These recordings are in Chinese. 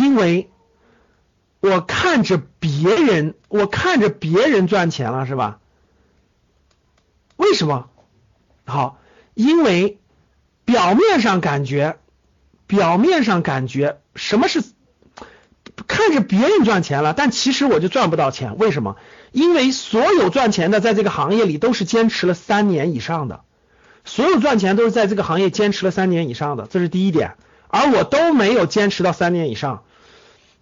因为我看着别人，我看着别人赚钱了，是吧？为什么？好，因为表面上感觉，表面上感觉什么是看着别人赚钱了，但其实我就赚不到钱。为什么？因为所有赚钱的在这个行业里都是坚持了三年以上的。所有赚钱都是在这个行业坚持了三年以上的，这是第一点，而我都没有坚持到三年以上。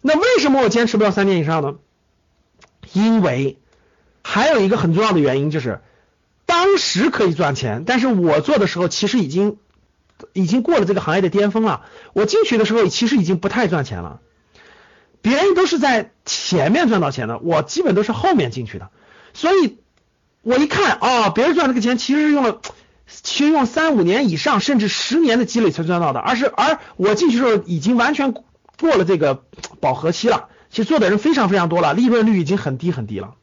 那为什么我坚持不到三年以上呢？因为还有一个很重要的原因就是，当时可以赚钱，但是我做的时候其实已经已经过了这个行业的巅峰了。我进去的时候其实已经不太赚钱了，别人都是在前面赚到钱的，我基本都是后面进去的。所以我一看啊，别人赚这个钱其实是用了。其实用三五年以上，甚至十年的积累才赚到的，而是而我进去时候已经完全过了这个饱和期了。其实做的人非常非常多了，利润率已经很低很低了，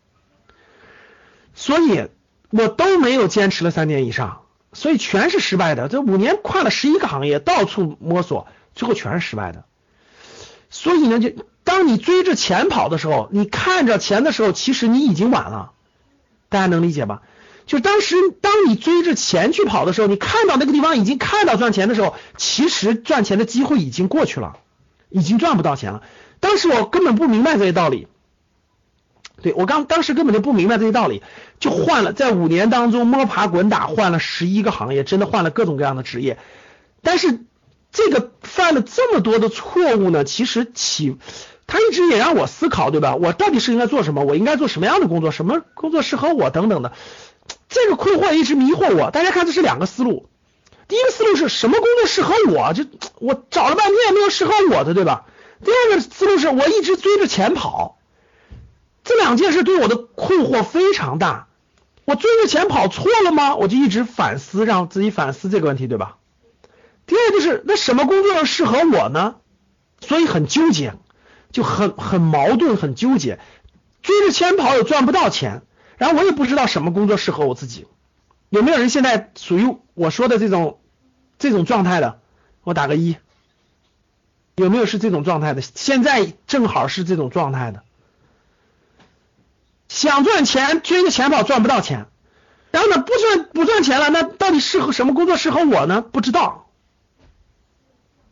所以我都没有坚持了三年以上，所以全是失败的。这五年跨了十一个行业，到处摸索，最后全是失败的。所以呢，就当你追着钱跑的时候，你看着钱的时候，其实你已经晚了。大家能理解吧？就当时，当你追着钱去跑的时候，你看到那个地方已经看到赚钱的时候，其实赚钱的机会已经过去了，已经赚不到钱了。当时我根本不明白这些道理，对我刚当时根本就不明白这些道理，就换了在五年当中摸爬滚打，换了十一个行业，真的换了各种各样的职业。但是这个犯了这么多的错误呢，其实起他一直也让我思考，对吧？我到底是应该做什么？我应该做什么样的工作？什么工作适合我？等等的。这个困惑一直迷惑我。大家看，这是两个思路。第一个思路是什么工作适合我？就我找了半天也没有适合我的，对吧？第二个思路是我一直追着钱跑。这两件事对我的困惑非常大。我追着钱跑错了吗？我就一直反思，让自己反思这个问题，对吧？第二就是那什么工作适合我呢？所以很纠结，就很很矛盾，很纠结。追着钱跑又赚不到钱。然后我也不知道什么工作适合我自己，有没有人现在属于我说的这种这种状态的？我打个一。有没有是这种状态的？现在正好是这种状态的，想赚钱追着钱跑赚不到钱，然后呢不赚不赚钱了，那到底适合什么工作适合我呢？不知道，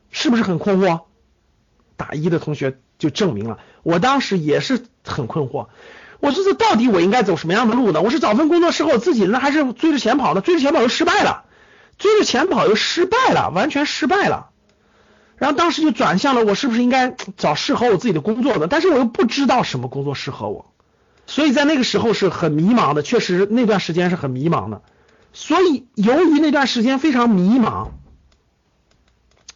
是不是很困惑？打一的同学就证明了，我当时也是很困惑。我说这到底我应该走什么样的路呢？我是找份工作适合我自己呢，还是追着钱跑呢？追着钱跑又失败了，追着钱跑又失败了，完全失败了。然后当时就转向了，我是不是应该找适合我自己的工作呢？但是我又不知道什么工作适合我，所以在那个时候是很迷茫的，确实那段时间是很迷茫的。所以由于那段时间非常迷茫，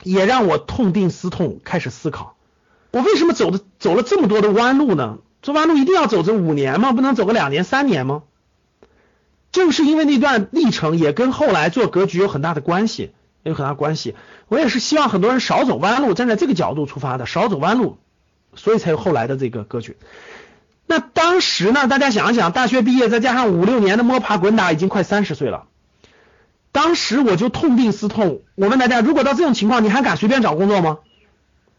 也让我痛定思痛，开始思考，我为什么走的走了这么多的弯路呢？走弯路一定要走这五年吗？不能走个两年、三年吗？正是因为那段历程，也跟后来做格局有很大的关系，有很大关系。我也是希望很多人少走弯路，站在这个角度出发的，少走弯路，所以才有后来的这个格局。那当时呢？大家想一想，大学毕业再加上五六年的摸爬滚打，已经快三十岁了。当时我就痛定思痛，我问大家：如果到这种情况，你还敢随便找工作吗？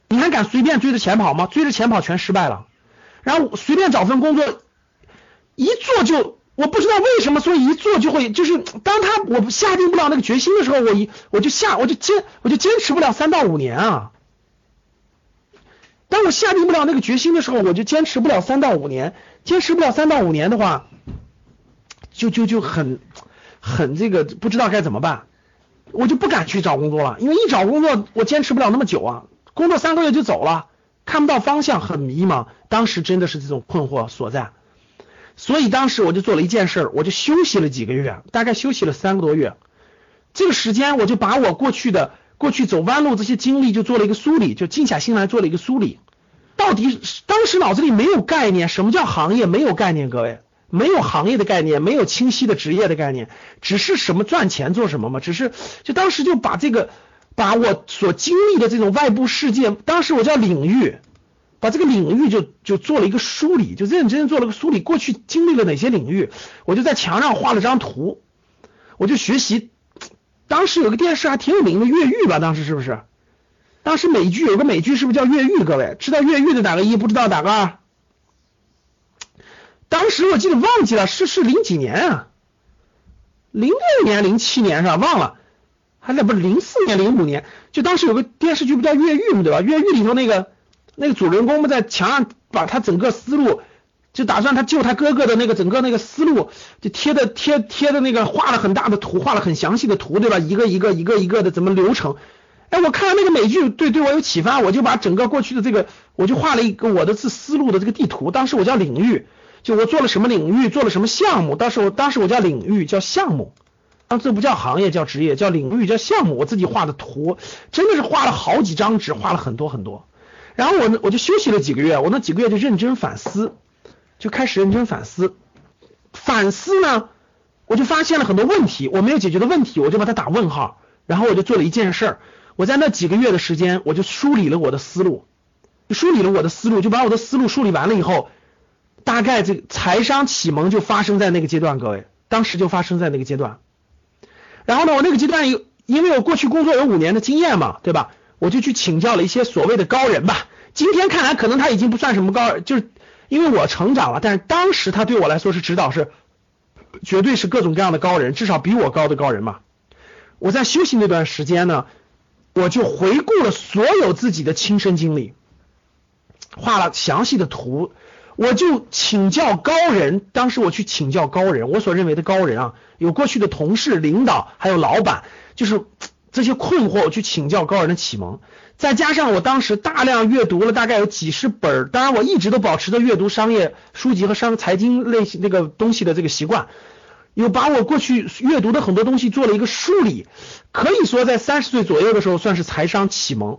你还敢随便追着钱跑吗？追着钱跑全失败了。然后随便找份工作，一做就我不知道为什么，所以一做就会就是当他我下定不了那个决心的时候，我一我就下我就坚我就坚持不了三到五年啊。当我下定不了那个决心的时候，我就坚持不了三到五年，坚持不了三到五年的话，就就就很很这个不知道该怎么办，我就不敢去找工作了，因为一找工作我坚持不了那么久啊，工作三个月就走了。看不到方向，很迷茫。当时真的是这种困惑所在，所以当时我就做了一件事，我就休息了几个月，大概休息了三个多月。这个时间，我就把我过去的过去走弯路这些经历就做了一个梳理，就静下心来做了一个梳理。到底当时脑子里没有概念，什么叫行业？没有概念，各位，没有行业的概念，没有清晰的职业的概念，只是什么赚钱做什么嘛，只是就当时就把这个把我所经历的这种外部世界，当时我叫领域，把这个领域就就做了一个梳理，就认真做了个梳理，过去经历了哪些领域，我就在墙上画了张图，我就学习。当时有个电视还挺有名的《越狱》吧？当时是不是？当时美剧有个美剧是不是叫《越狱》？各位知道《越狱》的打个一？不知道打个二。当时我记得忘记了是是零几年啊？零六年、零七年是吧？忘了，还那不是零四年、零五年？就当时有个电视剧不叫《越狱》吗？对吧？《越狱》里头那个那个主人公不在墙上把他整个思路。就打算他救他哥哥的那个整个那个思路，就贴的贴贴的那个画了很大的图，画了很详细的图，对吧？一个一个一个一个的怎么流程？哎，我看了那个美剧，对对我有启发，我就把整个过去的这个，我就画了一个我的是思路的这个地图。当时我叫领域，就我做了什么领域，做了什么项目。当时我当时我叫领域，叫项目，啊，这不叫行业，叫职业，叫领域，叫项目。我自己画的图，真的是画了好几张纸，画了很多很多。然后我我就休息了几个月，我那几个月就认真反思。就开始认真反思，反思呢，我就发现了很多问题，我没有解决的问题，我就把它打问号，然后我就做了一件事儿，我在那几个月的时间，我就梳理了我的思路，梳理了我的思路，就把我的思路梳理完了以后，大概这个财商启蒙就发生在那个阶段，各位，当时就发生在那个阶段，然后呢，我那个阶段有，因为我过去工作有五年的经验嘛，对吧？我就去请教了一些所谓的高人吧，今天看来可能他已经不算什么高，就是。因为我成长了，但是当时他对我来说是指导，是绝对是各种各样的高人，至少比我高的高人嘛。我在休息那段时间呢，我就回顾了所有自己的亲身经历，画了详细的图，我就请教高人。当时我去请教高人，我所认为的高人啊，有过去的同事、领导，还有老板，就是这些困惑，我去请教高人的启蒙。再加上我当时大量阅读了大概有几十本，当然我一直都保持着阅读商业书籍和商财经类型那个东西的这个习惯，有把我过去阅读的很多东西做了一个梳理，可以说在三十岁左右的时候算是财商启蒙。